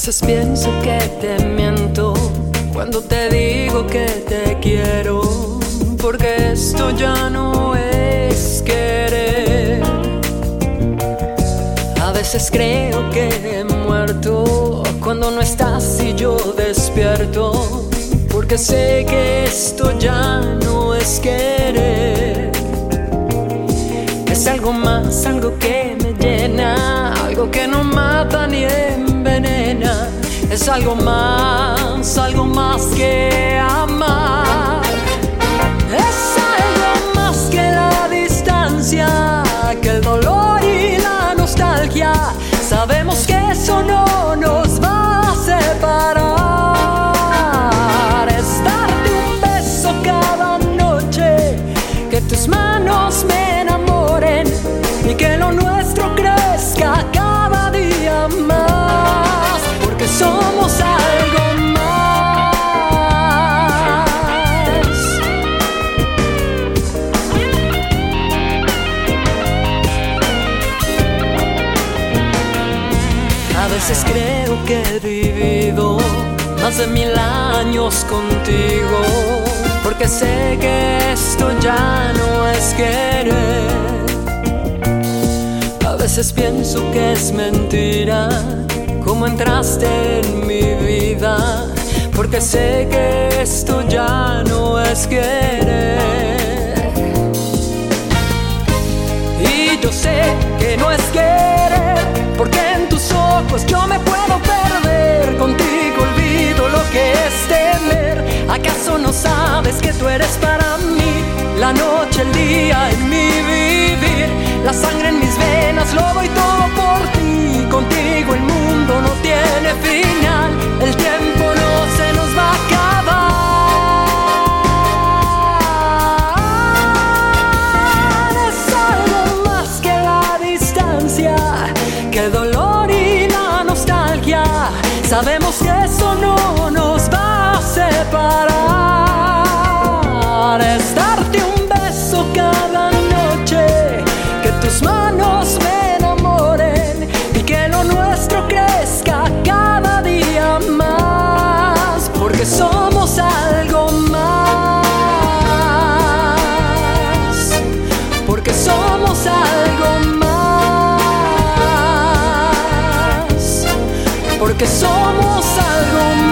veces pienso que te miento cuando te digo que te quiero, porque esto ya no es querer. A veces creo que he muerto cuando no estás y yo despierto, porque sé que esto ya no es querer. Es algo más, algo que me llena, algo que no mata ni. Es algo más, algo más que amar. Veces creo que he vivido más de mil años contigo, porque sé que esto ya no es querer. A veces pienso que es mentira cómo entraste en mi vida, porque sé que esto ya no es querer. Y yo sé que no es querer, sabes que tú eres para mí? La noche, el día en mi vivir. La sangre en mis venas, lo doy todo por ti. Contigo el mundo no tiene final. El tiempo no se nos va a acabar. Es algo más que la distancia, que el dolor y la nostalgia. Sabemos porque somos algo.